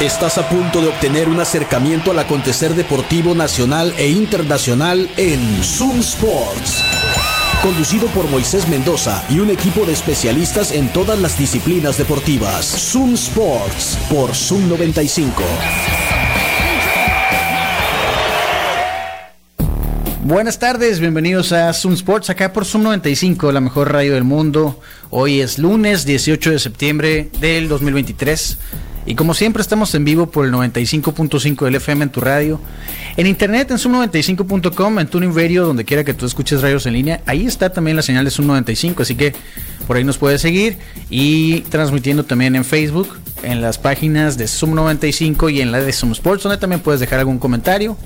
Estás a punto de obtener un acercamiento al acontecer deportivo nacional e internacional en Zoom Sports. Conducido por Moisés Mendoza y un equipo de especialistas en todas las disciplinas deportivas. Zoom Sports por Zoom 95. Buenas tardes, bienvenidos a Zoom Sports, acá por Zoom 95, la mejor radio del mundo. Hoy es lunes 18 de septiembre del 2023. Y como siempre estamos en vivo por el 95.5 del FM en tu radio, en internet en zoom95.com, en Tuning donde quiera que tú escuches radios en línea, ahí está también la señal de Zoom 95, así que por ahí nos puedes seguir. Y transmitiendo también en Facebook, en las páginas de Zoom 95 y en la de Zoom Sports, donde también puedes dejar algún comentario.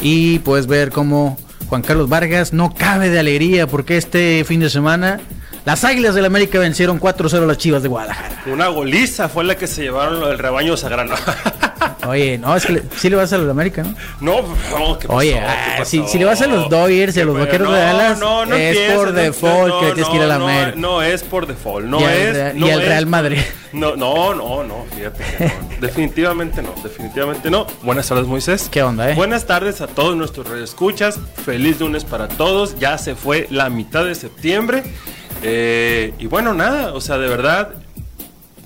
Y puedes ver cómo Juan Carlos Vargas no cabe de alegría porque este fin de semana las Águilas del América vencieron 4-0 a las Chivas de Guadalajara. Una goliza fue la que se llevaron el rebaño sagrano. Oye, no, es que le, sí le vas a los de América, ¿no? No, no, ¿qué pasó? Oye, ¿Qué ah, pasó? si, si le vas a los Dodgers y a los Vaqueros de no, Dallas, no, no es por no, default que le tienes que ir a la no, América. No, es por default, no Y es. No y al es- Real Madrid. No, no, no, no, fíjate que no. definitivamente no, definitivamente no. Buenas tardes, Moisés. ¿Qué onda, eh? Buenas tardes a todos nuestros escuchas. Feliz lunes para todos. Ya se fue la mitad de septiembre. Eh, y bueno, nada, o sea, de verdad,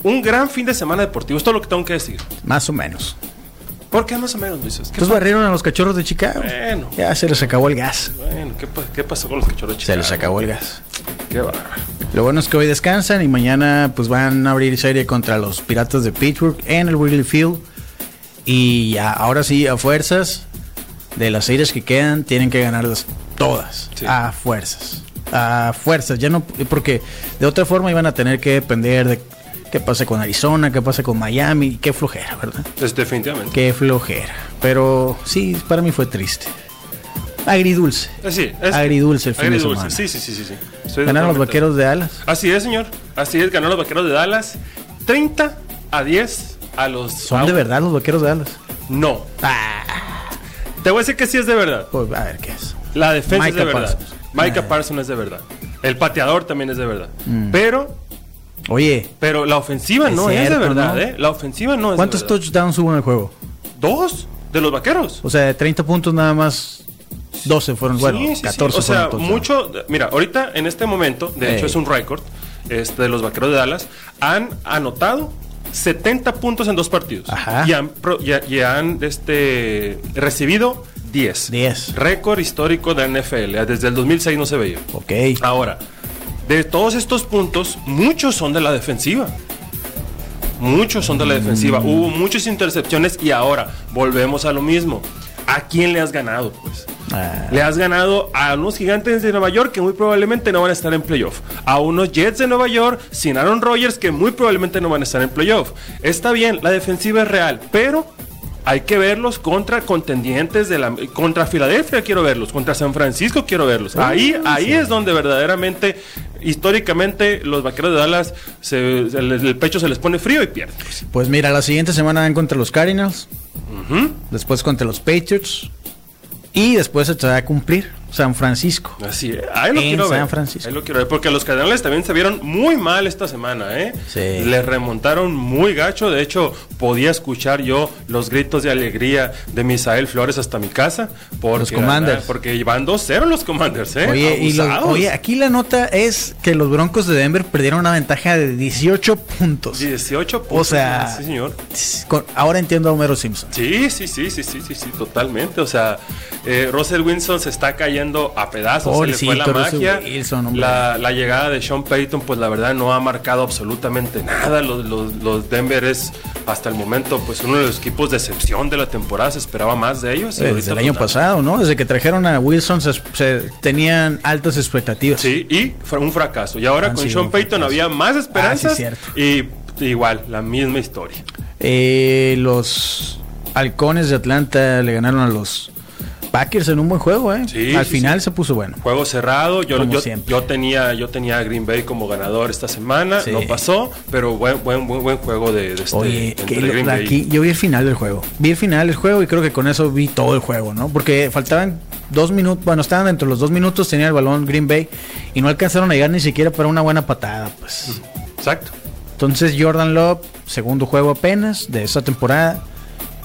un gran fin de semana deportivo. Es todo lo que tengo que decir. Más o menos. ¿Por qué más o menos? ¿Qué Entonces barrieron a los cachorros de Chicago. Bueno. Ya se les acabó el gas. Bueno, ¿qué, qué pasó con los cachorros de Se les Chicago? acabó el gas. Qué bárbaro. Lo bueno es que hoy descansan y mañana pues van a abrir serie contra los Piratas de Pittsburgh en el Wrigley Field. Y ya, ahora sí, a fuerzas de las series que quedan, tienen que ganarlas todas. Sí. A fuerzas. A fuerzas. Ya no, porque de otra forma iban a tener que depender de qué pasa con Arizona, qué pasa con Miami. Qué flojera, ¿verdad? Es definitivamente. Qué flojera. Pero sí, para mí fue triste. Agridulce. Así, es- Agridulce el fin de agridulce. semana. Sí, sí, sí, sí. sí. Estoy Ganaron los vaqueros de Dallas. Así es, señor. Así es, ganaron los vaqueros de Dallas. 30 a 10 a los. Son de verdad los vaqueros de Dallas. No. Ah, Te voy a decir que sí es de verdad. pues, a ver qué es. La defensa es Micah de verdad. Parsons. Micah Ah. Parsons es de verdad. El pateador también es de verdad. Mm. Pero, Oye, pero la ofensiva no es de verdad, ¿no? ¿eh? La ofensiva no es ¿cuántos de verdad. touchdowns hubo en el juego? Dos de los vaqueros. O sea, de 30 puntos nada más 12 fueron, bueno, Sí, sí. 14 O sea, fueron mucho. Mira, ahorita en este momento, de hecho es un récord este, de los vaqueros de Dallas, han anotado 70 puntos en dos partidos. Ajá. Y han, y han este, recibido 10. 10. Récord histórico de NFL. Desde el 2006 no se veía. Ok. Ahora, de todos estos puntos, muchos son de la defensiva. Muchos son de la defensiva. Mm. Hubo muchas intercepciones y ahora volvemos a lo mismo. ¿A quién le has ganado, pues? Ah. Le has ganado a unos gigantes de Nueva York que muy probablemente no van a estar en playoff. A unos Jets de Nueva York sin Aaron Rodgers que muy probablemente no van a estar en playoff. Está bien, la defensiva es real, pero hay que verlos contra contendientes de la contra Filadelfia quiero verlos, contra San Francisco quiero verlos. Ahí ahí es donde verdaderamente históricamente los Vaqueros de Dallas se- se les- el pecho se les pone frío y pierden. pues. Mira, la siguiente semana van contra los Cardinals, después contra los Patriots y después se te va a cumplir San Francisco. Así, es. ahí lo En quiero ver. San Francisco. Ahí lo quiero ver, porque los Cardenales también se vieron muy mal esta semana, ¿eh? Sí. Les remontaron muy gacho. De hecho, podía escuchar yo los gritos de alegría de Misael Flores hasta mi casa. Porque, Los Commanders. Porque van 2-0 los Commanders, ¿eh? Oye, y los- Abusados. oye, aquí la nota es que los Broncos de Denver perdieron una ventaja de 18 puntos. 18 puntos. sea- Sí, señor. Con- ahora entiendo a Homero Simpson. Sí, sí, sí, sí, sí, sí, sí, totalmente. O sea, eh, Russell Wilson se está cayendo a pedazos, se le fue la Pobrecito Russell magia. Wilson, hombre. la, la llegada de Sean Payton, pues la verdad no ha marcado absolutamente nada. Los, los, los Denver es hasta el momento, pues uno de los equipos de excepción de la temporada. Se esperaba más de ellos. Desde el año pues, pasado, ¿no? Desde que trajeron a Wilson se, se tenían altas expectativas. Sí, y fue un fracaso. Y ahora con Sean Payton había más esperanzas. Ah, sí, cierto. y igual, la misma historia. Eh, los halcones de Atlanta le ganaron a los Packers en un buen juego, ¿eh? Sí, Al sí, final sí. se puso bueno. Juego cerrado, yo, yo, yo tenía yo tenía a Green Bay como ganador esta semana, no pasó, pero buen buen buen, buen juego de, de este, Oye, entre que lo- Green Bay. aquí yo vi el final del juego. Vi el final del juego y creo que con eso vi todo el juego, ¿no? Porque faltaban dos minutos, bueno, estaban dentro de los dos minutos, tenía el balón Green Bay y no alcanzaron a llegar ni siquiera para una buena patada, pues. Exacto. Entonces Jordan Love, segundo juego apenas de esa temporada,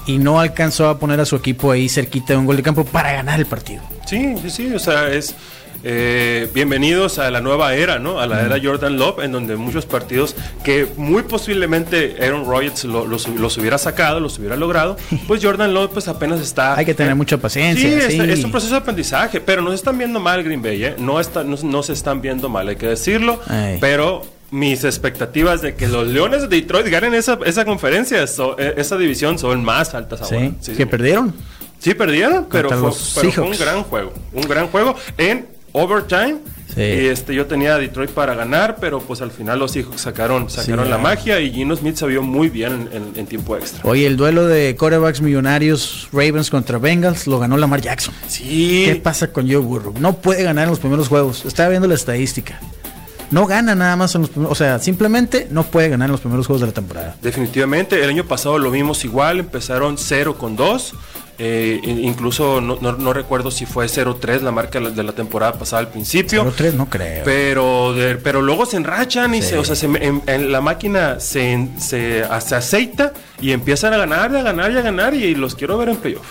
y no alcanzó a poner a su equipo ahí cerquita de un gol de campo para ganar el partido. Sí, sí, sí, o sea, es eh, bienvenidos a la nueva era, ¿no? A la era Jordan Love, en donde muchos partidos que muy posiblemente Aaron Rodgers lo- los, los hubiera sacado, los hubiera logrado, pues Jordan Love pues apenas está... Hay que tener mucha paciencia. Sí, sí. Es, es un proceso de aprendizaje, pero no se están viendo mal Green Bay, ¿eh? No, está, no, no se están viendo mal, hay que decirlo, Ay. pero mis expectativas de que los Leones de Detroit ganen esa, esa conferencia, so- eh, esa división, son más altas ahora. Sí, Sí, que sí. perdieron. Sí, perdieron, pero, fue, los pero fue un gran juego. Un gran juego en overtime. Sí. Y este, yo tenía a Detroit para ganar, pero pues al final los Seahawks sacaron, sacaron la magia y Gino Smith se vio muy bien en, en- en tiempo extra. Oye, el duelo de corebacks millonarios Ravens contra Bengals lo ganó Lamar Jackson. Sí. ¿Qué pasa con Joe Burrow? No puede ganar en los primeros juegos. Estaba viendo la estadística. No gana nada más en los primeros, o sea, simplemente no puede ganar en los primeros juegos de la temporada. Definitivamente, el año pasado lo vimos igual, empezaron 0 con 2. eh, in- incluso no, no- no recuerdo si fue 0-3 la marca de la- temporada pasada al principio. 0-3 no creo. Pero, de- pero luego se enrachan y Sí. se, o sea, se en, en la máquina se, se, se aceita y empiezan a ganar, y a ganar y a ganar y los quiero ver en playoff.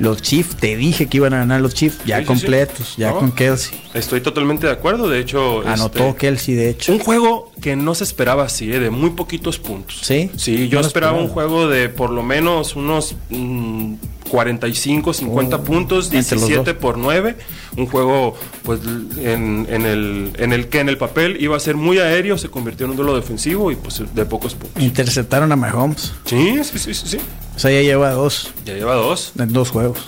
Los Chiefs, te dije que iban a ganar los Chiefs ya Sí, completos, sí. ya No. con Kelsey. Estoy totalmente de acuerdo, de hecho... Anotó este, Kelsey, de hecho. un juego que no se esperaba así, ¿eh? de muy poquitos puntos. ¿Sí? Sí, yo esperaba un juego de por lo menos unos mm, 45, 50 Oh, puntos, entre los 17 dos. por 9. Un juego pues en, en el, en el que en el papel iba a ser muy aéreo, se convirtió en un duelo defensivo y pues de pocos puntos. Interceptaron a Mahomes. Sí, sí, sí, sí, sí. O sea, ya lleva dos Ya lleva dos. en dos juegos.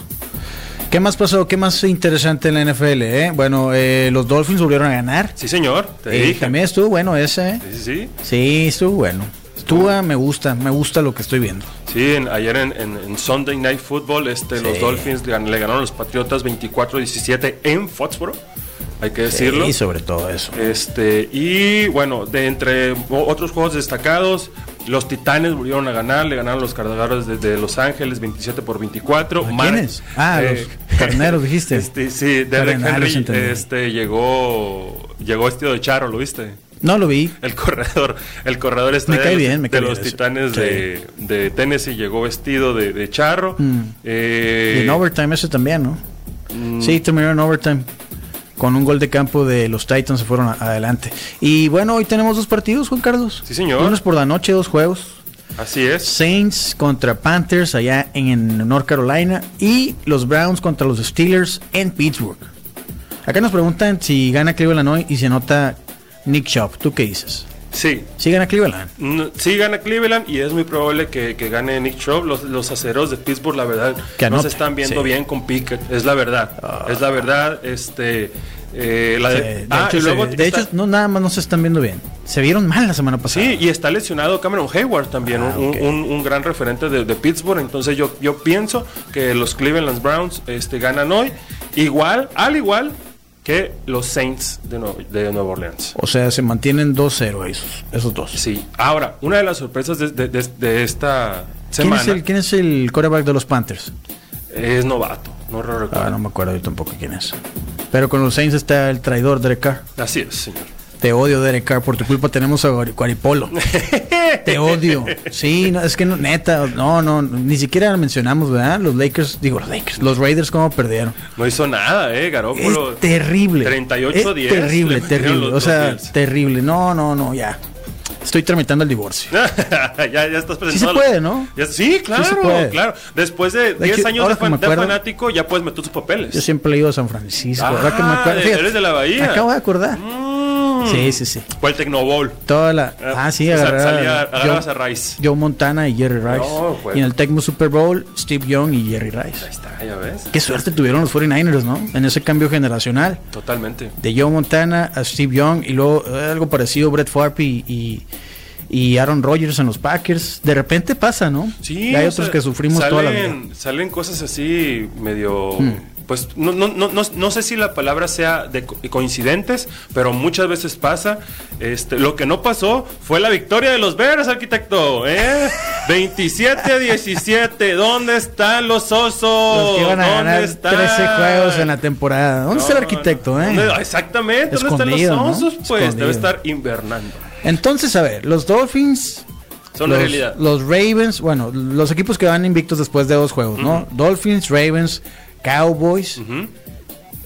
¿Qué más pasó? ¿Qué más interesante en la NFL? eh? Bueno, eh, los Dolphins volvieron a ganar. Sí, señor, te Eh, dije. también estuvo bueno ese. eh. Sí, sí, sí. Sí, estuvo bueno. Tua me gusta, me gusta lo que estoy viendo. Sí, en- ayer en, en- en Sunday Night Football, este, los. Dolphins le, gan- le ganaron a los Patriotas 24-17 en Foxboro, hay que decirlo. Y sobre todo eso. Este, y bueno, de entre otros juegos destacados, los Titanes volvieron a ganar, le ganaron los cargadores de, de Los Ángeles 27 por 24. ¿A Mar- quiénes? Ah, eh, los carneros dijiste. Este, sí, Derek Cardenales, Henry este, llegó, llegó vestido de charro, ¿lo viste? No lo vi. El corredor, el corredor Me de bien, me de cae los. Titanes de, de Tennessee llegó vestido de, de charro. Mm. Eh, Y en overtime ese también, ¿no? mm, Sí, terminaron en overtime. Con un gol de campo de los Titans se fueron a- adelante. Y bueno, hoy tenemos dos partidos, Juan Carlos. Sí, señor. Lunes por la noche, dos juegos. Así es. Saints contra Panthers allá en North Carolina. Y los Browns contra los Steelers en Pittsburgh. Acá nos preguntan si gana Cleveland hoy y se nota Nick Chubb. ¿Tú qué dices? Sí, Sí gana Cleveland. Mm, Sí gana Cleveland y es muy probable que, que gane Nick Chubb. Los, los aceros de Pittsburgh, la verdad, Que no se están viendo sí. Bien con Pickett. Es la verdad. Es la verdad. Este, eh, la Sí, de, de ah, hecho, y luego se- de está- hecho, no nada más no se están viendo bien. Se vieron mal la semana pasada. Sí, y está lesionado Cameron Hayward también, Ah, un, un- un gran referente de, de Pittsburgh. Entonces yo, yo pienso que los Cleveland Browns este, ganan hoy, igual, al igual que los Saints de, de Nueva Orleans. O sea, se mantienen 2-0 esos, esos dos. Sí, ahora, una de las sorpresas de, de- de- esta ¿Quién semana es, el, ¿Quién es el quarterback de los Panthers? es novato, no lo recuerdo. Ah, no me acuerdo yo tampoco quién es. Pero con los Saints está el traidor Derek Carr. Así es, señor. Te odio, Derek Carr. Por tu culpa tenemos a Guari- Guaripolo. Te odio. Sí, no, es que no, neta, no, no, ni siquiera mencionamos, ¿verdad? Los Lakers, digo los Lakers, los Raiders cómo perdieron. No hizo nada, eh, Garoppolo. Es terrible. 38-10 Es terrible, terrible. o sea, terrible. No, no, no, ya. Estoy tramitando el divorcio. ya, ya estás presentando. Sí se puede, ¿no? Ya- sí, claro, puede. claro. Después de De 10 hecho, años de, que fanático, ya puedes meter tus papeles. Yo siempre he ido a San Francisco. ¿verdad que me Ah, acuerdo? Fíjate, eres de la Bahía. me acabo de acordar. Mm. Sí, sí, sí. Fue el Tecnobowl. Toda la. Ah, sí, O sea, agarrar salía- a agarrabas Joe- a Rice. Joe Montana y Jerry Rice. No, pues. Y en el Tecmo Super Bowl, Steve Young y Jerry Ahí Rice. está, ya ves. Qué suerte tuvieron los 49ers, ¿no? En ese cambio generacional. Totalmente. De Joe Montana a Steve Young y luego eh, algo parecido Brett Favre y, y, y Aaron Rodgers en los Packers. De repente pasa, ¿no? Sí. Y hay otros sea, que sufrimos salen, toda la vida. Salen cosas así medio. Hmm. Pues no, no, no, no, no sé si la palabra sea de co- coincidentes, pero muchas veces pasa. Este, lo que no pasó fue la victoria de los Bears, arquitecto. ¿eh? 27 a 17. ¿Dónde están los osos? Los que iban a ¿Dónde ganar están? 13 juegos en la temporada. ¿Dónde está el arquitecto, eh? ¿dónde- Exactamente. ¿Dónde están los osos? Pues Escondido. debe estar invernando. Entonces, a ver, los Dolphins. Son los, la realidad. Los Ravens, bueno, los equipos que van invictos después de dos juegos, ¿no? Dolphins, Ravens, Cowboys.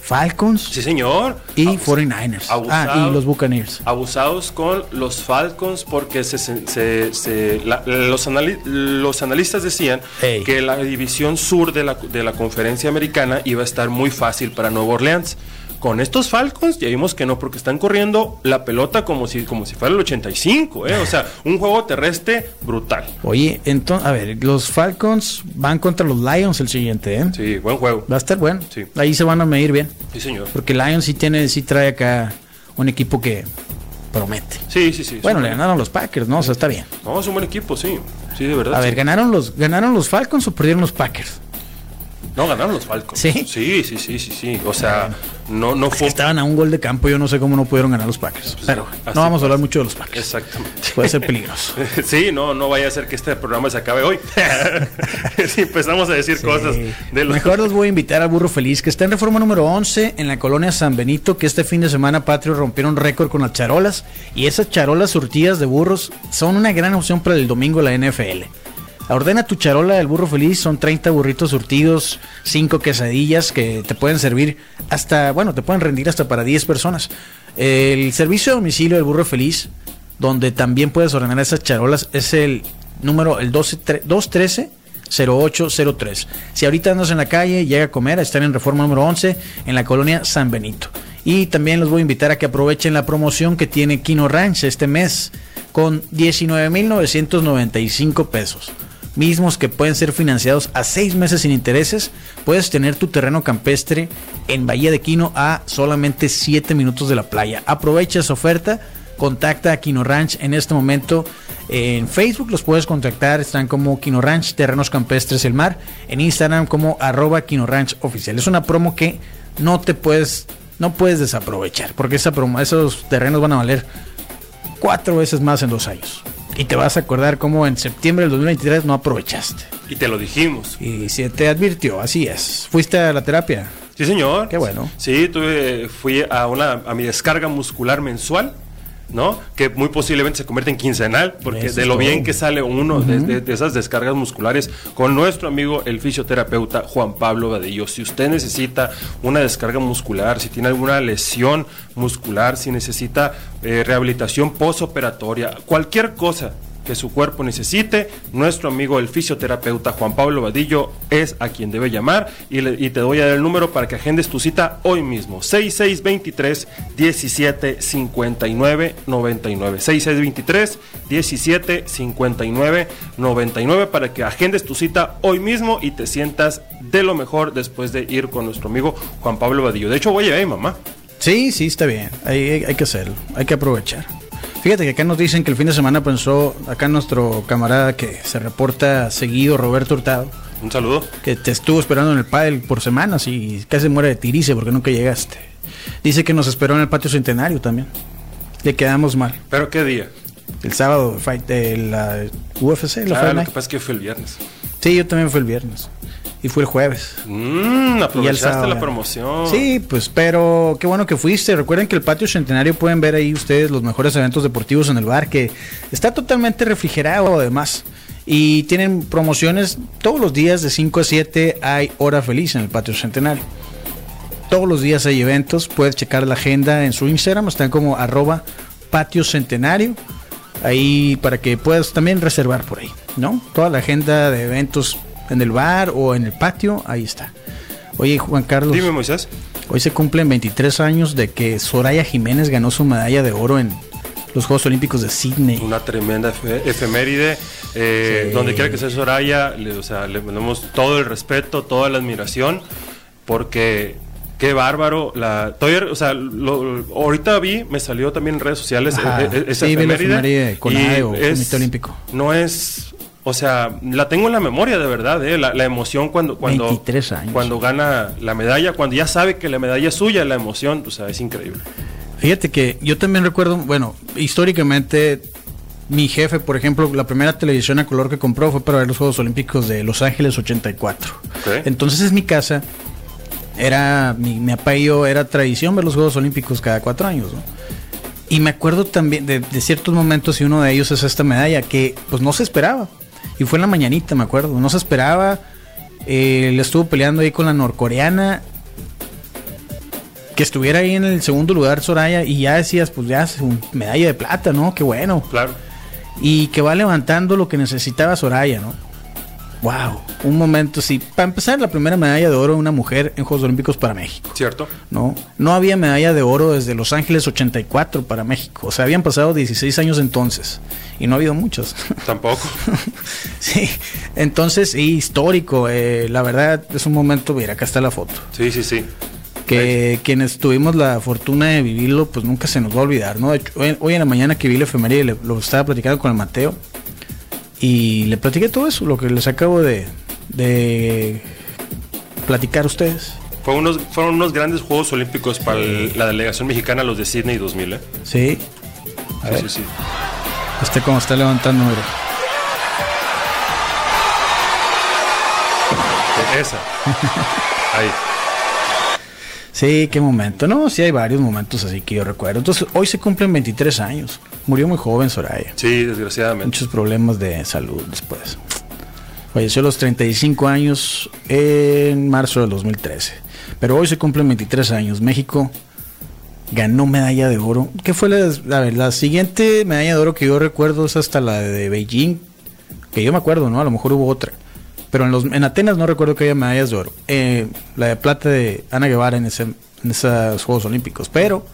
Falcons Sí, señor. y Abus- 49ers. Ah, abusado. y los Buccaneers. abusados con los Falcons porque se, se- la- los, anali- los analistas decían que la división sur de la, de la conferencia americana iba a estar muy fácil para Nueva Orleans. Con estos Falcons ya vimos que no, porque están corriendo la pelota como si, como si fuera el 85, ¿eh? O sea, un juego terrestre brutal. Oye, entonces, a ver, los Falcons van contra los Lions el siguiente, ¿eh? Sí, buen juego. Va a estar bueno. Sí. Ahí se van a medir bien. Sí, señor. Porque Lions sí tiene, sí trae acá un equipo que promete. Sí, sí, sí. Bueno, le ganaron los Packers, ¿no? O sea, está bien. No, es un buen equipo, sí. Sí, de verdad. A ver. ¿ganaron los, ¿ganaron los Falcons o perdieron los Packers? No, ganaron los Falcons. ¿Sí? Sí, sí, sí, sí, sí. O sea, no, no fue... Estaban a un gol de campo, yo no sé cómo no pudieron ganar los Packers. Pero así no vamos a hablar mucho de los Packers. Exactamente. Puede ser peligroso. Sí, no, no vaya a ser que este programa se acabe hoy. si empezamos a decir cosas de los... Mejor los voy a invitar al Burro Feliz, que está en reforma número 11 en la colonia San Benito, que este fin de semana Patrio rompieron récord con las charolas. Y esas charolas surtidas de burros son una gran opción para el domingo de la NFL. Ordena tu charola del burro feliz, son 30 burritos surtidos, 5 quesadillas que te pueden servir hasta, bueno, te pueden rendir hasta para 10 personas. El servicio de domicilio del burro feliz, donde también puedes ordenar esas charolas, es el número, el 12 tre- 213 0803. Si ahorita andas en la calle, llega a comer, están en reforma número 11 en la colonia San Benito. Y también los voy a invitar a que aprovechen la promoción que tiene Kino Ranch este mes con 19.995 pesos. Mismos que pueden ser financiados a seis meses sin intereses. Puedes tener tu terreno campestre en Bahía de Quino a solamente 7 minutos de la playa. Aprovecha esa oferta. Contacta a Quino Ranch en este momento. En Facebook los puedes contactar. Están como Quino Ranch, Terrenos Campestres El Mar. En Instagram como arroba Quino Ranch Oficial. Es una promo que no te puedes, no puedes desaprovechar. Porque esa promo, esos terrenos van a valer cuatro veces más en dos años. Y te vas a acordar cómo en septiembre del 2023 no aprovechaste. Y te lo dijimos. Y se te advirtió, así es. ¿Fuiste a la terapia? Sí, señor. Qué bueno. Sí, tuve, fui a, una, a mi descarga muscular mensual. ¿No? Que muy posiblemente se convierte en quincenal, porque Eso de lo todo. bien que sale uno de, de- de esas descargas musculares con nuestro amigo el fisioterapeuta Juan Pablo Vadillo. Si usted necesita una descarga muscular, si tiene alguna lesión muscular, si necesita eh, rehabilitación postoperatoria, cualquier cosa que su cuerpo necesite, nuestro amigo el fisioterapeuta Juan Pablo Vadillo es a quien debe llamar y, te doy a dar el número para que agendes tu cita hoy mismo. 6623 17 59 99. 6623 17 59 99 para que agendes tu cita hoy mismo y te sientas de lo mejor después de ir con nuestro amigo Juan Pablo Vadillo. De hecho, voy a a mi mamá. Sí, sí, está bien. Hay- hay que hacerlo. Hay que aprovechar. Fíjate que acá nos dicen que el fin de semana pensó, acá nuestro camarada que se reporta seguido, Roberto Hurtado, Un saludo. que te estuvo esperando en el pádel por semanas y casi muere de tirice porque nunca llegaste. Dice que nos esperó en el patio centenario también. Le quedamos mal. ¿Pero qué día? El sábado, fight de la UFC, la Ah, Fight lo que pasa es que fue el viernes. Sí, yo también fui el viernes. Y fue el jueves. Mmm, aprovechaste sábado, la promoción. Sí, pues, pero qué bueno que fuiste. Recuerden que el patio centenario pueden ver ahí ustedes los mejores eventos deportivos en el bar, que está totalmente refrigerado además. Y tienen promociones todos los días de 5 a 7 hay hora feliz en el patio centenario. Todos los días hay eventos, puedes checar la agenda en su Instagram, están como arroba patio centenario. Ahí para que puedas también reservar por ahí, ¿no? Toda la agenda de eventos en el bar o en el patio, ahí está. Oye, Juan Carlos. Dime, Moisés. Hoy se cumplen 23 años de que Soraya Jiménez ganó su medalla de oro en los Juegos Olímpicos de Sydney. Una tremenda efe- efeméride. eh, Sí. Donde quiera que sea Soraya, le, o sea, le mandamos todo el respeto, toda la admiración, porque qué bárbaro. La, todavía, o sea, lo- ahorita vi, me salió también en redes sociales eh, eh, esa Sí, vi la efeméride. con y AE o es- Comité Olímpico. No es. O sea, la tengo en la memoria de verdad, eh, la, la emoción cuando, cuando, 23 años. cuando gana la medalla, cuando ya sabe que la medalla es suya, la emoción, o sea, es increíble. Fíjate que yo también recuerdo, bueno, históricamente mi jefe, por ejemplo, la primera televisión a color que compró fue para ver los Juegos Olímpicos de Los Ángeles 84. Ok. Entonces en mi casa era mi, mi yo era tradición ver los Juegos Olímpicos cada cuatro años, ¿no? Y me acuerdo también de, de ciertos momentos y uno de ellos es esta medalla que pues no se esperaba. Y fue en la mañanita, me acuerdo. No se esperaba. Eh, le estuvo peleando ahí con la norcoreana. Que estuviera ahí en el segundo lugar Soraya y ya decías, pues ya es un medalla de plata, ¿no? Qué bueno. Claro. Y que va levantando lo que necesitaba Soraya, ¿no? Wow, un momento sí. Para empezar, la primera medalla de oro de una mujer en Juegos Olímpicos para México. ¿Cierto? No, no había medalla de oro desde Los Ángeles 84 para México. O sea, habían pasado 16 años entonces y no ha habido muchos. Tampoco. sí, entonces, sí, histórico. eh, la verdad, es un momento, mira, acá está la foto. Sí, sí, sí. Que quienes tuvimos la fortuna de vivirlo, pues nunca se nos va a olvidar, ¿no? De hecho, hoy, hoy en la mañana que vi la efeméride, lo estaba platicando con el Mateo y le platiqué todo eso, lo que les acabo de, de platicar a ustedes. Fue unos, fueron unos grandes Juegos Olímpicos para el- la delegación mexicana, los de Sydney 2000, ¿eh? Sí, A Sí, ver. sí, sí. este como está levantando, mira. Esa. Ahí. Sí, qué momento. No, sí hay varios momentos así que yo recuerdo. Entonces, hoy se cumplen 23 años. Murió muy joven Soraya. Sí, desgraciadamente. Muchos problemas de salud después. Falleció a los 35 años en marzo del 2013. Pero hoy se cumplen 23 años. México ganó medalla de oro. ¿Qué fue la, a ver, la siguiente medalla de oro que yo recuerdo? Es hasta la de Beijing. Que yo me acuerdo, ¿no? A lo mejor hubo otra. Pero en, los, en Atenas no recuerdo que haya medallas de oro. Eh, la de plata de Ana Guevara en, ese, en esos Juegos Olímpicos. Pero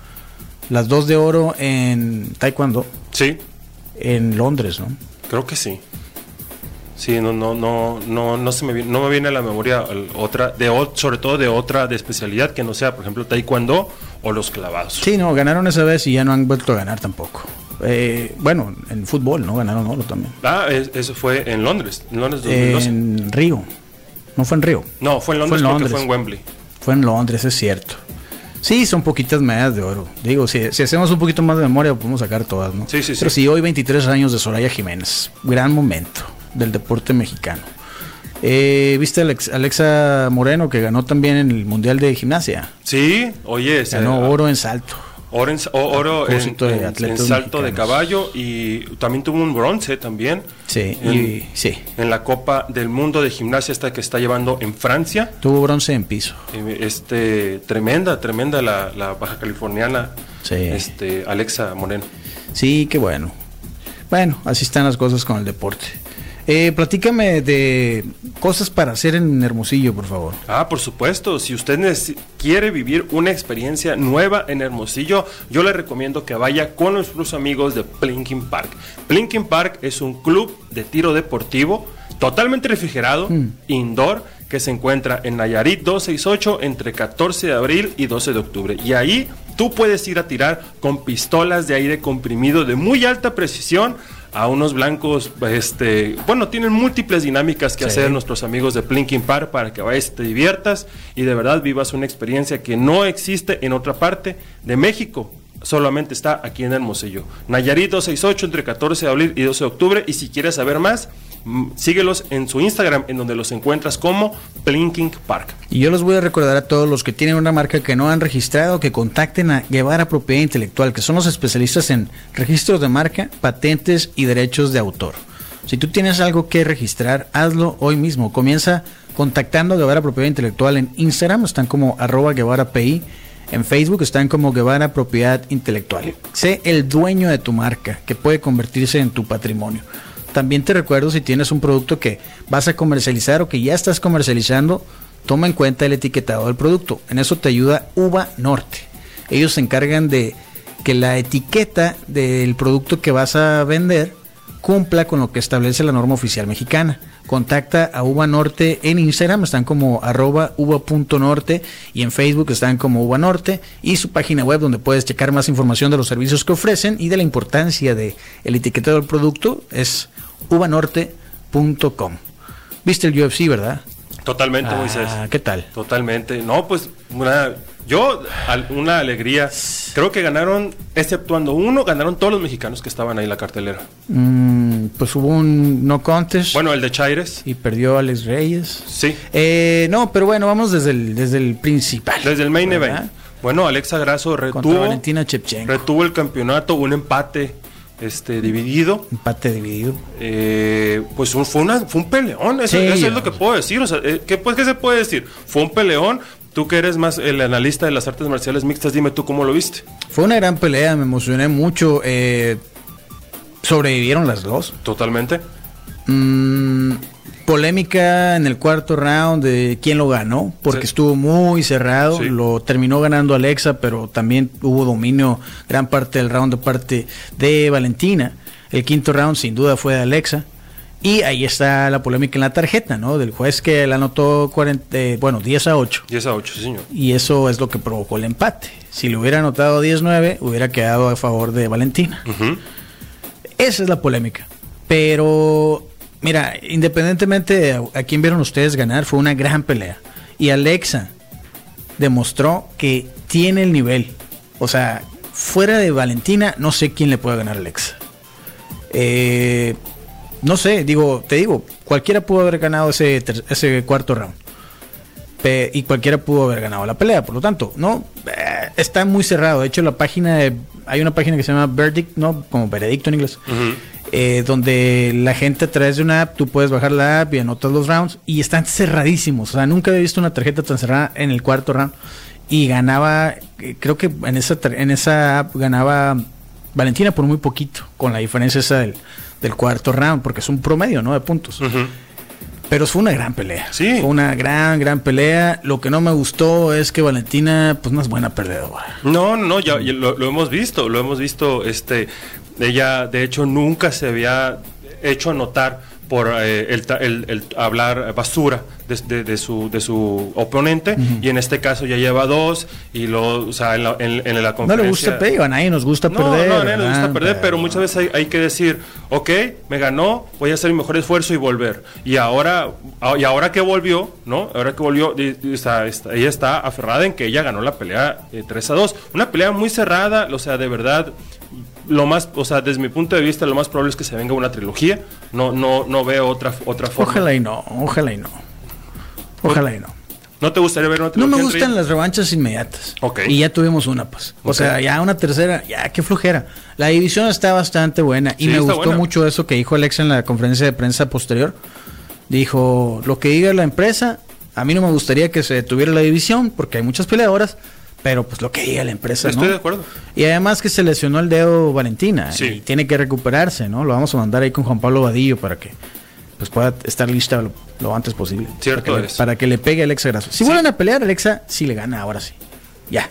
las dos de oro en Taekwondo Sí, en Londres, ¿no? creo que sí. Sí, no, no, no, no, no se me viene, no me viene a la memoria otra, de sobre todo de otra de especialidad que no sea, por ejemplo, taekwondo o los clavados. Sí, no, ganaron esa vez y ya no han vuelto a ganar tampoco. Eh, bueno, en fútbol, ¿no? Ganaron oro también. Ah, es- eso fue en Londres, en Londres 2012. En Río. No fue en Río. no, fue en Londres fue en porque Londres. fue en Wembley. Fue en Londres, es cierto. Sí, son poquitas medallas de oro. Digo, si, si hacemos un poquito más de memoria, podemos sacar todas, ¿no? Sí, sí, sí. Pero sí, hoy 23 años de Soraya Jiménez. Gran momento del deporte mexicano. Eh, ¿Viste a Alex- Alexa Moreno que ganó también en el Mundial de Gimnasia? Sí, oye, se- Ganó oro en salto. Oro en, oro en, salto de caballo y también tuvo un bronce también. Sí, en, y sí. en la Copa del Mundo de Gimnasia esta que está llevando en Francia. Tuvo bronce en piso. Eh, Este, tremenda, tremenda la, la baja californiana, Sí. este, Alexa Moreno. Sí, qué bueno. Bueno, así están las cosas con el deporte. Eh, platícame de cosas para hacer en Hermosillo, por favor. Ah, por supuesto, si usted quiere vivir una experiencia nueva en Hermosillo, yo le recomiendo que vaya con nuestros amigos de Plinking Park. Plinking Park es un club de tiro deportivo totalmente refrigerado, indoor, que se encuentra en Nayarit 268 entre 14 de abril y 12 de octubre. Y ahí tú puedes ir a tirar con pistolas de aire comprimido de muy alta precisión a unos blancos, este, bueno, tienen múltiples dinámicas que Sí. hacer nuestros amigos de Plinking Park para que vayas, te diviertas y de verdad vivas una experiencia que no existe en otra parte de México. Solamente está aquí en Hermosillo. Nayarit 268 entre 14 de abril y 12 de octubre. Y si quieres saber más, síguelos en su Instagram, en donde los encuentras como Plinking Park. Y yo les voy a recordar a todos los que tienen una marca que no han registrado que contacten a Guevara Propiedad Intelectual, que son los especialistas en registros de marca, patentes y derechos de autor. Si tú tienes algo que registrar, hazlo hoy mismo. Comienza contactando a Guevara Propiedad Intelectual en Instagram, están como arroba Guevara PI. En Facebook están como Guevara Propiedad Intelectual. Sé el dueño de tu marca, que puede convertirse en tu patrimonio. También te recuerdo si tienes un producto que vas a comercializar o que ya estás comercializando, toma en cuenta el etiquetado del producto. En eso te ayuda Uva Norte. Ellos se encargan de que la etiqueta del producto que vas a vender cumpla con lo que establece la norma oficial mexicana. Contacta a Uva Norte en Instagram, están como arroba uva.norte y en Facebook están como Uva Norte y su página web donde puedes checar más información de los servicios que ofrecen y de la importancia de el etiquetado del producto es uvanorte.com. ¿Viste el UFC, verdad? Totalmente, Moisés. Ah, ¿Qué tal? Totalmente. No, pues una, yo, al- una alegría. Creo que ganaron, exceptuando uno, ganaron todos los mexicanos que estaban ahí en la cartelera. Mm, pues hubo un no contest Bueno, el de Chaires, y perdió Alex Reyes. sí. Eh, no, pero bueno, vamos desde el, desde el principal. Desde el main ¿verdad? event. Bueno, Alexa Grasso retuvo, Valentina Chepchenko. retuvo el campeonato, un empate este, dividido. Empate dividido. Eh, pues un- fue, una, fue un peleón, eso, Sí, eso ya. es lo que puedo decir. O sea, eh, ¿qué, pues, ¿Qué se puede decir? Fue un peleón. Tú que eres más el analista de las artes marciales mixtas, dime tú cómo lo viste. Fue una gran pelea, me emocioné mucho. eh, sobrevivieron las dos. Totalmente. Mm, polémica en el cuarto round de quién lo ganó, porque Sí. estuvo muy cerrado. Sí. Lo terminó ganando Alexa, pero también hubo dominio gran parte del round de parte de Valentina. El quinto round sin duda fue de Alexa. Y ahí está la polémica en la tarjeta, ¿no? Del juez que la anotó 40, eh, bueno, 10 a 8. 10 a 8, sí, señor. Y eso es lo que provocó el empate. Si le hubiera anotado 10-9, hubiera quedado a favor de Valentina. Esa es la polémica. Pero, mira, independientemente de a, quién vieron ustedes ganar, fue una gran pelea. Y Alexa demostró que tiene el nivel. O sea, fuera de Valentina, no sé quién le puede ganar a Alexa. Eh, no sé, digo, te digo, cualquiera pudo haber ganado ese, ese cuarto round. Y cualquiera pudo haber ganado la pelea, por lo tanto, no Eh, está muy cerrado. De hecho, la página de, hay una página que se llama Verdict, no, como veredicto en inglés, eh, donde la gente a través de una app, tú puedes bajar la app y anotas los rounds y están cerradísimos. O sea, nunca había visto una tarjeta tan cerrada en el cuarto round y ganaba, eh, creo que en esa en esa app ganaba Valentina por muy poquito, con la diferencia esa del, del cuarto round, porque es un promedio, ¿no? De puntos. Ujú. Pero fue una gran pelea. Sí. Fue una gran, gran pelea. Lo que no me gustó es que Valentina, pues no es buena perdedora. No, no, ya, ya lo, lo hemos visto, lo hemos visto. Este, ella, de hecho, nunca se había hecho notar por eh, el, el- el hablar basura de, de- de su, de su oponente y en este caso ya lleva dos y lo, o sea, en la, en, en la No conferencia... le gusta perder, a nadie nos gusta No, perder. no, a nadie nos gusta perder, pero muchas veces hay, hay que decir, ok, me ganó, voy a hacer mi mejor esfuerzo y volver. Y ahora, y ahora que volvió, ¿no? Ahora que volvió, está- está- ella está aferrada en que ella ganó la pelea eh, 3 a 2. Una pelea muy cerrada, o sea, de verdad, lo más, o sea, desde mi punto de vista, lo más probable es que se venga una trilogía. No, no, no veo otra, otra forma. Ojalá y no, ojalá y no. Ojalá y no. ¿No te gustaría ver una No trilogía? me entre gustan las revanchas inmediatas. Ok. Y ya tuvimos una, pues. O sea, ya una tercera, ya qué flojera. La división está bastante buena. Y Sí, me gustó buena. mucho eso que dijo Alexa en la conferencia de prensa posterior. Dijo, lo que diga la empresa, a mí no me gustaría que se detuviera la división, porque hay muchas peleadoras, pero pues lo que diga la empresa, Estoy ¿no? de acuerdo. Y además que se lesionó el dedo Valentina Sí. y tiene que recuperarse, ¿no? Lo vamos a mandar ahí con Juan Pablo Vadillo para que pues pueda estar lista lo, lo antes posible. Cierto para que, le- es. para que le pegue a Alexa Grasso. Si Sí. vuelven a pelear, Alexa sí le gana ahora sí. Ya.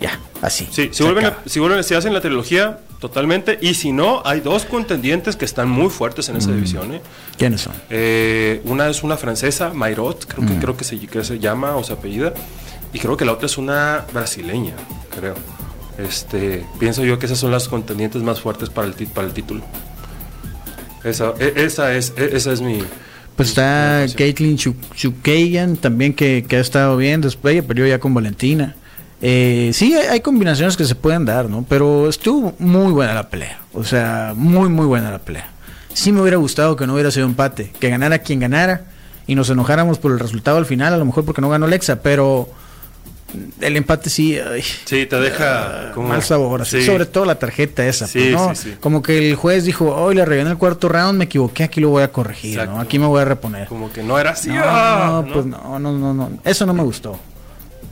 Ya, así. Sí, si vuelven, a- si vuelven, si hacen la trilogía, totalmente. Y si no, hay dos contendientes que están muy fuertes en esa Mm. división. ¿eh? ¿Quiénes son? Eh, una es una francesa, Mayrot, creo Mm. que, creo que, se, que se llama o se apellida. Y creo que la otra es una brasileña, creo. Este, pienso yo que esas son las contendientes más fuertes para el, para el título. Esa, e- esa, es, e- esa es mi... Pues está. Caitlin Chu- Chukagian también que, que ha estado bien. Después ella perdió ya con Valentina. Eh, sí, hay, hay combinaciones que se pueden dar, ¿no? Pero estuvo muy buena la pelea. O sea, muy, muy buena la pelea. Sí me hubiera gustado que no hubiera sido empate. Que ganara quien ganara. Y nos enojáramos por el resultado al final. A lo mejor porque no ganó Alexa. Pero el empate sí... ay, Sí, te deja como... mal sabor, así. Sí. sobre todo la tarjeta esa, Sí, pues, ¿no? sí. Como que el juez dijo, hoy le regué en el cuarto round, me equivoqué, aquí lo voy a corregir. ¿no? Aquí me voy a reponer. Como que no era así. No, ¡ah! pues no, no, no, no, eso no me gustó.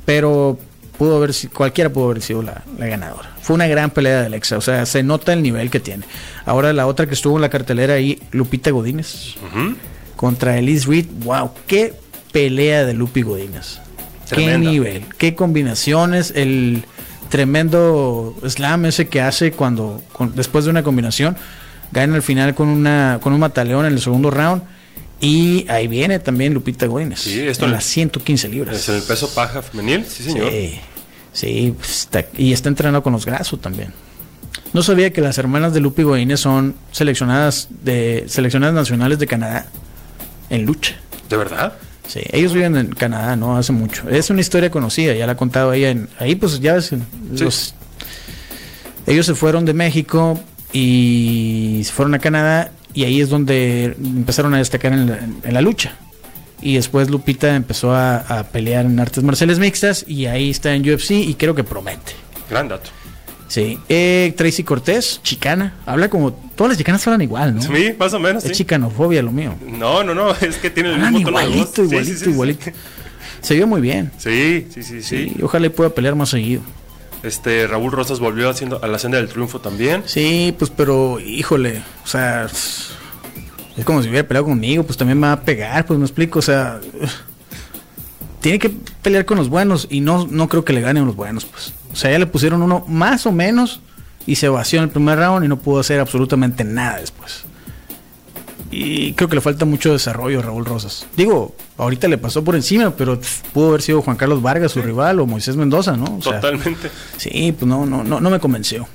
Pero pudo haber sido, cualquiera pudo haber sido la, la ganadora. Fue una gran pelea de Alexa, o sea, se nota el nivel que tiene. Ahora la otra que estuvo en la cartelera ahí, Lupita Godínez, contra Elise Reed, wow, qué pelea de Lupi Godínez. Qué nivel, qué combinaciones, el tremendo slam ese que hace cuando con- después de una combinación gana al final con una con un mataleón en el segundo round y ahí viene también Lupita Godínez Sí, esto en las 115 libras. Es en el peso paja femenil, sí señor. Sí, sí, pues, está- y está entrenando con los Grasso también. No sabía que las hermanas de Lupi Godínez son seleccionadas de seleccionadas nacionales de Canadá en lucha. ¿De verdad? Sí, ellos viven en Canadá, no hace mucho. Es una historia conocida, ya la ha contado ella en ahí pues ya ves Sí. los- ellos se fueron de México y se fueron a Canadá y ahí es donde empezaron a destacar en la, en la lucha. Y después Lupita empezó a, a pelear en artes marciales mixtas y ahí está en UFC y creo que promete. Gran dato. Sí. Eh, Tracy Cortés, chicana. Habla como. Todas las chicanas hablan igual, ¿no? Sí, más o menos. Es sí. chicanofobia lo mío. No, no, no, es que tiene el mismo tono igualito, igualito, sí, sí, igualito. Se vio muy bien. Sí, sí, sí, sí. Ojalá y pueda pelear más seguido. Este Raúl Rosas volvió haciendo a la senda del triunfo también. Sí, pues, pero, híjole, o sea, es como si hubiera peleado conmigo, pues también me va a pegar, pues me explico, o sea, tiene que pelear con los buenos y no, no creo que le ganen los buenos, pues. O sea, ya le pusieron uno más o menos y se vació en el primer round y no pudo hacer absolutamente nada después. Y creo que le falta mucho desarrollo a Raúl Rosas. Digo, ahorita le pasó por encima, pero pudo haber sido Juan Carlos Vargas, su rival, o Moisés Mendoza, ¿no? O sea, Totalmente. Sí, pues no, no, no, no me convenció.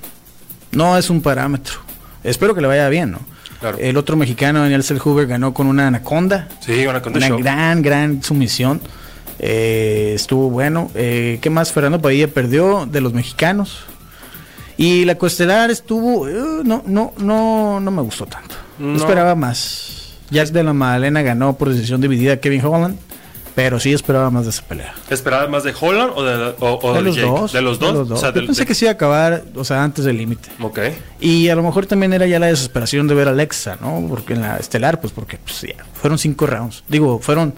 No es un parámetro. Espero que le vaya bien, ¿no? Claro. El otro mexicano, Daniel Selhuber, ganó con una anaconda. Sí, una contra Una show. gran, gran sumisión. Eh, estuvo bueno. Eh, ¿Qué más? Fernando Padilla perdió de los mexicanos. Y la coestelar estuvo. eh, no, no, no, no me gustó tanto. No. Esperaba más. Jack de la Magdalena ganó por decisión dividida a Kevin Holland. Pero sí esperaba más de esa pelea. ¿Esperabas más de Holland o de, o, o de, de los dos, ¿De los dos? O sea, Yo pensé que se iba a acabar, o sea, antes del límite. Ok. Y a lo mejor también era ya la desesperación de ver a Alexa, ¿no? Porque en la estelar, pues porque pues, ya, fueron cinco rounds. Digo, fueron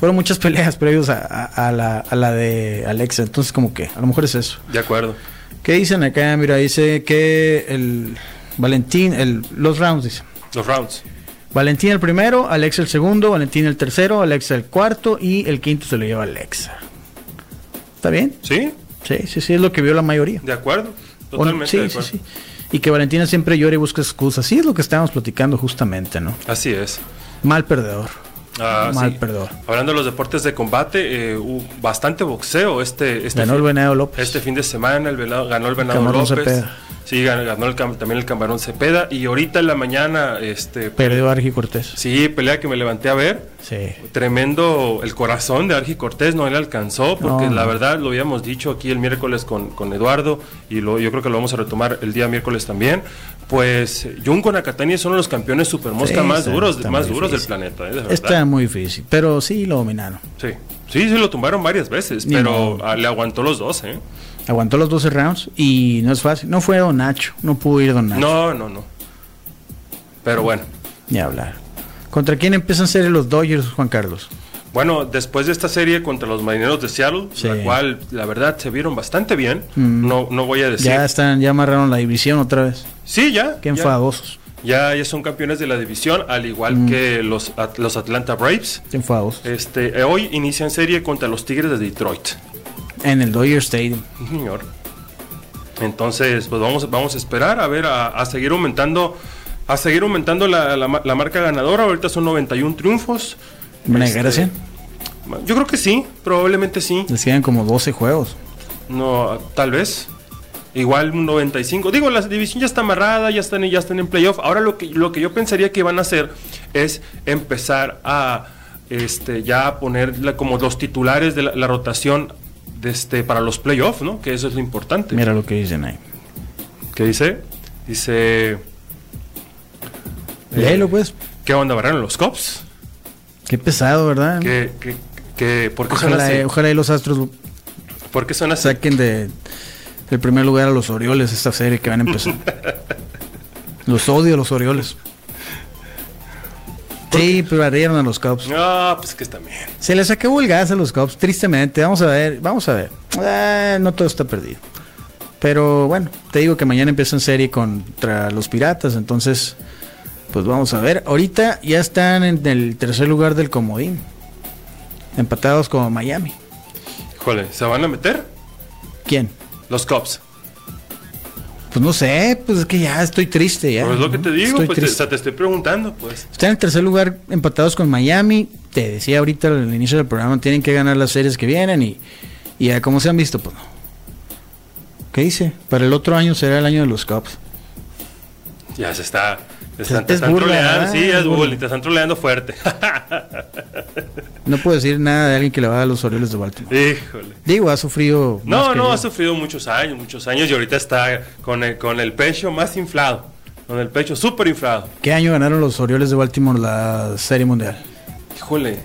fueron muchas peleas previos a, a- a la, a la de Alexa. Entonces, como que a lo mejor es eso. De acuerdo. ¿Qué dicen acá? Mira, dice que el Valentín, el, los rounds, dice. Los rounds. Valentín el primero, Alexa el segundo, Valentín el tercero, Alexa el cuarto y el quinto se lo lleva Alexa. ¿Está bien? ¿Sí? Sí, sí, sí, es lo que vio la mayoría. De acuerdo. No, Totalmente sí, de sí, acuerdo. sí. Y que Valentina siempre llora y busca excusas. Sí, es lo que estábamos platicando justamente, ¿no? Así es. Mal perdedor. Ah, Mal sí. perdedor. Hablando de los deportes de combate, eh, hubo bastante boxeo este, este, Ganó fin, el Venado López. este fin de semana. El venado- ganó el Venado Camarón López. Cepeda. Sí, ganó, el también el Camarón Cepeda. Y ahorita en la mañana, este, Perdió a Argi Cortés. sí, pelea que me levanté a ver. Sí. Tremendo el corazón de Argi Cortés, no le alcanzó, porque No. la verdad lo habíamos dicho aquí el miércoles con, con Eduardo, y lo, yo creo que lo vamos a retomar el día miércoles también. Pues Junko Nakatani es uno de los campeones super mosca Sí, más está- duros, está más duros del planeta, ¿eh? de. Está muy difícil. Pero sí lo dominaron. Sí. sí, sí, lo tumbaron varias veces, Ni pero le aguantó los dos, ¿eh? Aguantó los 12 rounds y no es fácil. No fue Don Nacho. No pudo ir Don Nacho. No, no, no. Pero bueno. Ni hablar. ¿Contra quién empiezan a ser los Dodgers, Juan Carlos? Bueno, después de esta serie contra los marineros de Seattle, Sí. la cual la verdad se vieron bastante bien, Mm. no, no voy a decir. Ya están, ya amarraron la división otra vez. Sí, ya. Qué enfadosos. Ya, ya son campeones de la división, al igual Mm. que los, los Atlanta Braves. Qué enfadosos. Este, eh, hoy inician serie contra los Tigres de Detroit. En el Dodger Stadium. Señor. Entonces, pues vamos, vamos a esperar a ver, a, a seguir aumentando, a seguir aumentando la, la ma- la marca ganadora. Ahorita son 91 triunfos. ¿Van a Este, llegar a 100? Yo creo que sí, probablemente sí. Quedan como 12 juegos. No, tal vez. Igual un 95. Digo, la división ya está amarrada, ya están, ya están en playoff. Ahora lo que, lo que yo pensaría que van a hacer es empezar a este, ya poner la- como los titulares de la, la rotación de este, para los playoffs, ¿no? Que eso es lo importante. Mira lo que dicen ahí. ¿Qué dice? Dice. Léelo, pues. ¿Qué onda, barraron los Cops? Qué pesado, ¿verdad? ¿Qué, qué, qué- por qué son Ojalá, así? eh, ojalá y los Astros ¿Por qué son así? saquen de del primer lugar a los Orioles esta serie que van a empezar. los odio los Orioles. Sí, pero ardieron a los Cubs. No, pues que está bien. Se les acabó el gas a los Cubs, tristemente. Vamos a ver, vamos a ver. Eh, no todo está perdido. Pero bueno, te digo que mañana empiezan serie contra los Piratas, entonces, pues vamos a ver. Ahorita ya están en el tercer lugar del comodín, empatados con Miami. Híjole, ¿se van a meter? ¿Quién? Los Cops. Pues no sé, pues es que ya estoy triste ya. Pues es lo que te digo, Estoy pues te, o triste. sea, te estoy preguntando, pues. Están en el tercer lugar empatados con Miami. Te decía ahorita al inicio del programa, tienen que ganar las series que vienen y, y a como se han visto, pues no. ¿Qué dice? Para el otro año será el año de los Cubs. Ya se está. Te están, Es te están burla, troleando, sí, Es es burla. bullying, te están troleando fuerte. No puedo decir nada de alguien que le va a los Orioles de Baltimore. Híjole. Digo, ha sufrido. No, no, yo. ha sufrido muchos años, muchos años y ahorita está con el, con el pecho más inflado. Con el pecho súper inflado. ¿Qué año ganaron los Orioles de Baltimore la Serie Mundial? Híjole.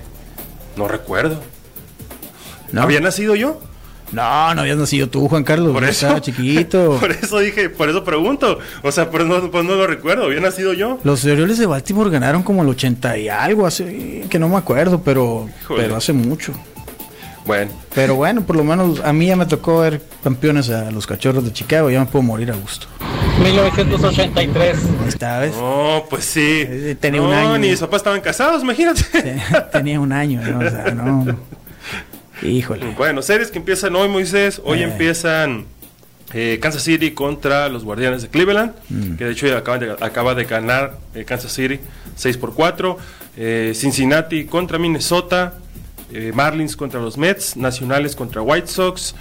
No recuerdo. ¿No? ¿Había nacido yo? No, no habías nacido tú, Juan Carlos. Por eso. Estaba chiquito. Por eso dije, por eso pregunto. O sea, pues no, pues no lo recuerdo. ¿Había nacido yo? Los Orioles de Baltimore ganaron como el 80 y algo, hace, que no me acuerdo, pero, pero hace mucho. Bueno. Pero bueno, por lo menos a mí ya me tocó ver campeones a los cachorros de Chicago, ya me puedo morir a gusto. 1983. Ahí está, ¿ves? No, pues sí. Eh, tenía no, un año. ni mis papás estaban casados, imagínate. Tenía un año, ¿no? O sea, no. Híjole. Bueno, series que empiezan hoy, Moisés. Hoy Eh. empiezan eh, Kansas City contra los Guardianes de Cleveland, Mm. que de hecho acaban de- acaba de ganar eh, Kansas City 6 por 4. Eh, Cincinnati contra Minnesota. Marlins contra los Mets. Nacionales contra White Sox.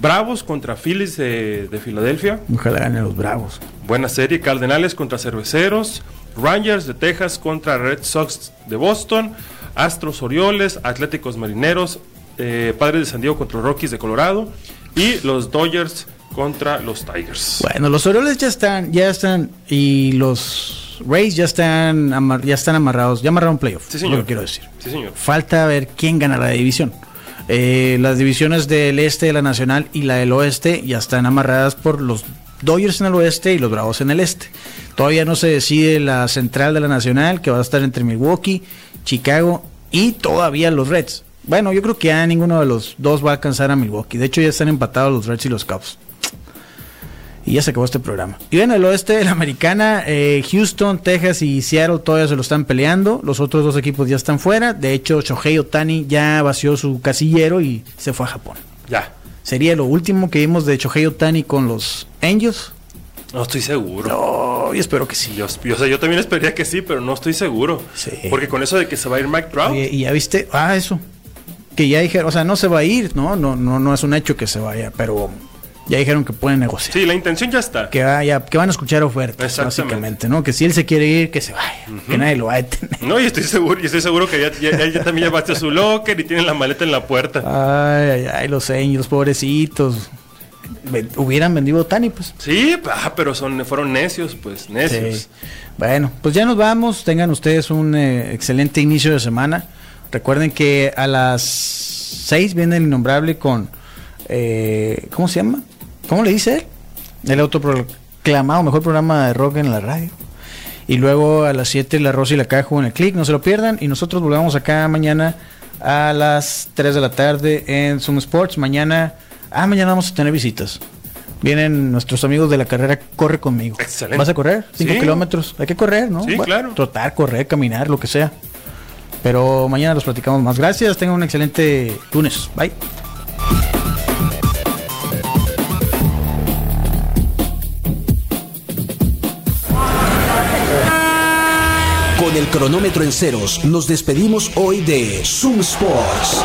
Bravos contra Phillies de, de Filadelfia. Ojalá ganen los Bravos. Buena serie. Cardenales contra Cerveceros. Rangers de Texas contra Red Sox de Boston. Astros Orioles. Atléticos Marineros. Eh, Padres de San Diego contra Rockies de Colorado. Y los Dodgers contra los Tigers. Bueno, los Orioles ya están, ya están, y los Rays ya están, amar- ya están amarrados, ya amarraron playoff. Sí, señor. Lo que quiero decir. Sí, señor. Falta ver quién gana la división. Eh, las divisiones del este de la Nacional y la del oeste ya están amarradas por los Dodgers en el oeste y los Bravos en el este. Todavía no se decide la central de la Nacional, que va a estar entre Milwaukee, Chicago y todavía los Reds. Bueno, yo creo que ya ninguno de los dos va a alcanzar a Milwaukee. De hecho, ya están empatados los Reds y los Cubs. Y ya se acabó este programa. Y en el oeste de la americana, eh, Houston, Texas y Seattle todavía se lo están peleando. Los otros dos equipos ya están fuera. De hecho, Shohei Otani ya vació su casillero y se fue a Japón. Ya. Sería lo último que vimos de Shohei Otani con los Angels. No estoy seguro. Oh, y espero que sí. Yo, yo, o sea, yo también esperaría que sí, pero no estoy seguro. Sí. Porque con eso de que se va a ir Mike Trout. Oye, y ya viste, ah, eso. Que ya dijeron, o sea, no se va a ir, ¿no? No, no, no es un hecho que se vaya, pero ya dijeron que pueden negociar. Sí, la intención ya está. Que, vaya, que van a escuchar ofertas, básicamente, ¿no? Que si él se quiere ir, que se vaya. Que nadie lo va a detener. No, y estoy seguro, y estoy seguro que ya, ya, ya- ya también vació su locker y tienen la maleta en la puerta. Ay, ay, ay, los Angels, pobrecitos. Hubieran vendido Tani, pues. Sí, ah, pero son, fueron necios, pues, necios. Sí. Bueno, pues ya nos vamos. Tengan ustedes un eh, excelente inicio de semana. Recuerden que a las 6 viene el innombrable con. eh, ¿Cómo se llama? ¿Cómo le dice él? El autoproclamado mejor programa de rock en la radio. Y luego a las 7 la Rosa y la Caja en el click. No se lo pierdan. Y nosotros volvemos acá mañana a las 3 de la tarde en Zoom Sports. Mañana. Ah, mañana vamos a tener visitas. Vienen nuestros amigos de la carrera Corre conmigo. Excelente. ¿Vas a correr? 5 Sí. kilómetros. Hay que correr, ¿no? Sí, claro. Trotar, correr, caminar, lo que sea. Pero mañana los platicamos más. Gracias. Tengan un excelente lunes. Bye. Con el cronómetro en ceros, nos despedimos hoy de Zoom Sports.